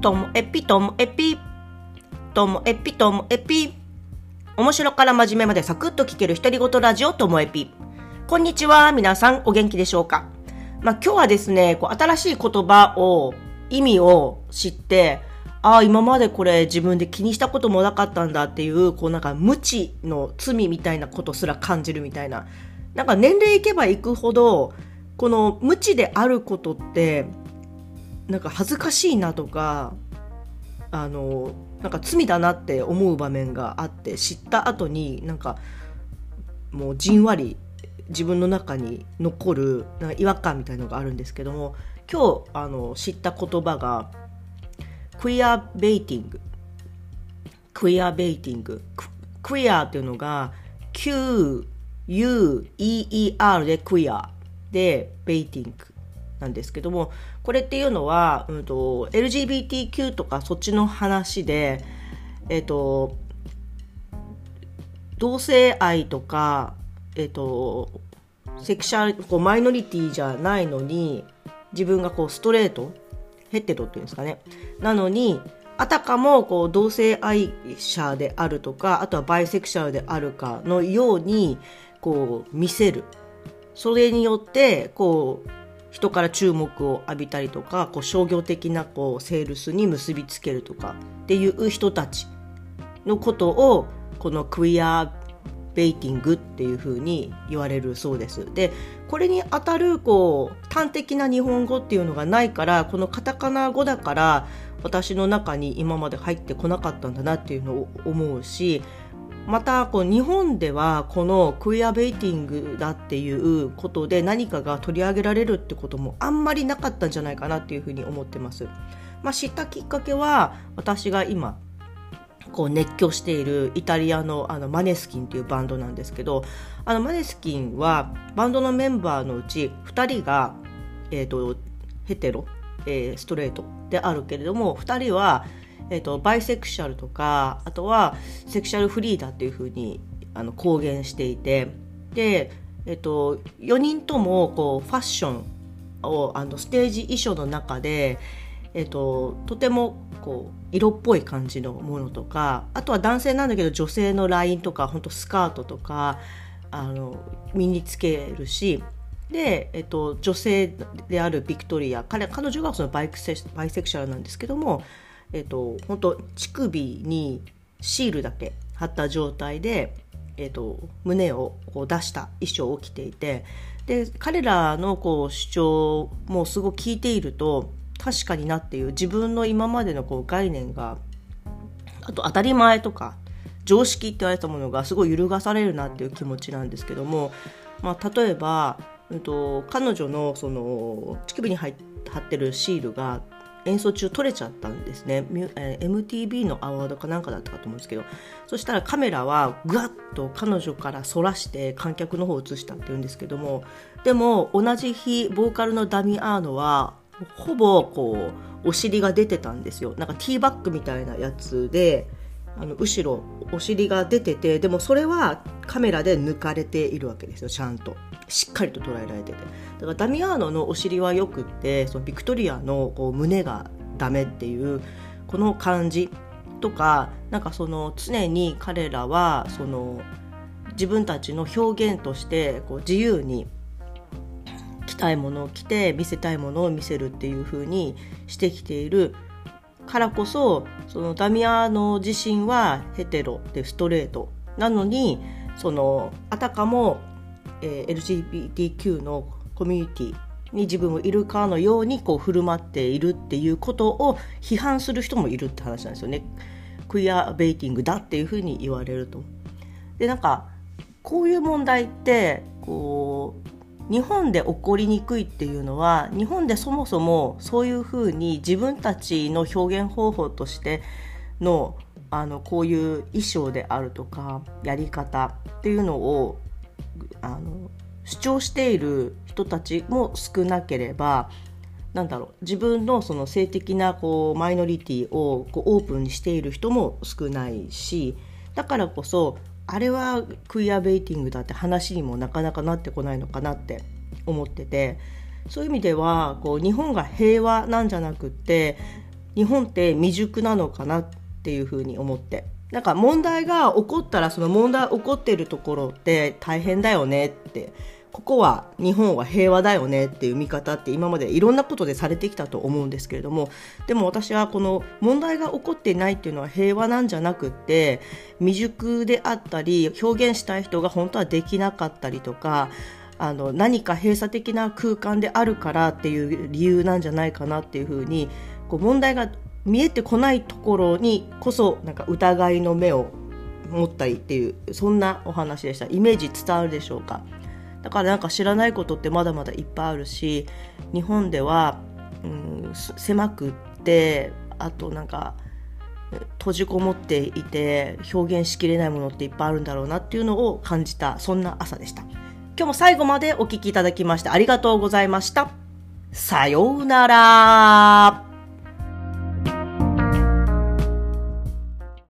ともえぴともえぴともえぴともえぴ面白から真面目までサクッと聞ける独り言ラジオともえぴこんにちは皆さんお元気でしょうか？まあ今日はですねこう新しい言葉を意味を知ってああ今までこれ自分で気にしたこともなかったんだっていうこうなんか無知の罪みたいなことすら感じるみたいな。なんか年齢いけばいくほどこの無知であることってなんか恥ずかしいなとかあのなんか罪だなって思う場面があって知った後になんかもうじんわり自分の中に残るなんか違和感みたいのがあるんですけども今日あの知った言葉がクイアベイティング。クイアベイティング。クイアっていうのが QUEER でクイア。でベイティング。なんですけどもこれっていうのは、うんと、LGBTQ とかそっちの話で、えっ、と、同性愛とか、えっ、と、セクシャルこうマイノリティじゃないのに自分がこうストレートヘッテロっていうんですかね。なのにあたかもこう同性愛者であるとかあとはバイセクシャルであるかのようにこう見せる。それによってこう人から注目を浴びたりとかこう商業的なこうセールスに結びつけるとかっていう人たちのことをこのクイアベイティングっていうふうに言われるそうです。でこれにあたるこう端的な日本語っていうのがないからこのカタカナ語だから私の中に今まで入ってこなかったんだなっていうのを思うしまたこう日本ではこのクイアベイティングだっていうことで何かが取り上げられるってこともあんまりなかったんじゃないかなっていうふうに思ってます。まあ、知ったきっかけは私が今こう熱狂しているイタリアのあのマネスキンというバンドなんですけどあのマネスキンはバンドのメンバーのうち2人が、えーと、ヘテロ、えー、ストレートであるけれども2人はえーと、バイセクシャルとかあとはセクシャルフリーだっていうふうにあの公言していてで、えーと、4人ともこうファッションをあのステージ衣装の中で、えーと、とてもこう色っぽい感じのものとかあとは男性なんだけど女性のラインとか本当スカートとかあの身につけるしで、えっと、女性であるビクトリア彼彼女がそのバイクセバイセクシャルなんですけどもえっ、と本当乳首にシールだけ貼った状態で、えっと、胸をこう出した衣装を着ていてで彼らのこう主張もすごく聞いていると確かになっていう自分の今までのこう概念があと当たり前とか常識って言われたものがすごい揺るがされるなっていう気持ちなんですけども、まあ、例えば、うんと、彼女のその乳首に貼ってるシールが演奏中撮れちゃったんですね、え MTV のアワードかなんかだったかと思うんですけど。そしたらカメラはぐわっと彼女から反らして観客の方を映したっていうんですけども。でも同じ日ボーカルのダミアーノはほぼこうお尻が出てたんですよ。なんかティーバッグみたいなやつで。あの後ろお尻が出ててでもそれはカメラで抜かれているわけですよちゃんと。しっかりと捉えられてて。だからダミアーノのお尻はよくってそのビクトリアのこう胸がダメっていうこの感じとかなんかその常に彼らはその自分たちの表現としてこう自由に着たいものを着て見せたいものを見せるっていう風にしてきているからこそそのダミアーノ自身はヘテロでストレートなのにそのあたかも、えー、LGBTQ のコミュニティに自分もいるかのようにこう振る舞っているっていうことを批判する人もいるって話なんですよね。クイアベイティングだっていうふうに言われると。でなんかこういう問題ってこう日本で起こりにくいっていうのは日本でそもそもそういうふうに自分たちの表現方法としてのあのこういう衣装であるとかやり方っていうのをあの主張している人たちも少なければなんだろう自分のその性的なこうマイノリティをこうオープンにしている人も少ないしだからこそあれはクイアベイティングだって話にもなかなかなってこないのかなって思っててそういう意味ではこう日本が平和なんじゃなくって日本って未熟なのかなっていうふうに思って。なんか問題が起こったらその問題起こってるところって大変だよねってここは日本は平和だよねっていう見方って今までいろんなことでされてきたと思うんですけれどもでも私はこの問題が起こっていないっていうのは平和なんじゃなくって未熟であったり表現したい人が本当はできなかったりとかあの何か閉鎖的な空間であるからっていう理由なんじゃないかなっていうふうにこう問題が見えてこないところにこそなんか疑いの目を持ったりっていうそんなお話でした。イメージ伝わるでしょうか？だからなんか知らないことってまだまだいっぱいあるし日本では、うん、狭くってあとなんか閉じこもっていて表現しきれないものっていっぱいあるんだろうなっていうのを感じたそんな朝でした。今日も最後までお聴きいただきましてありがとうございました。さようなら。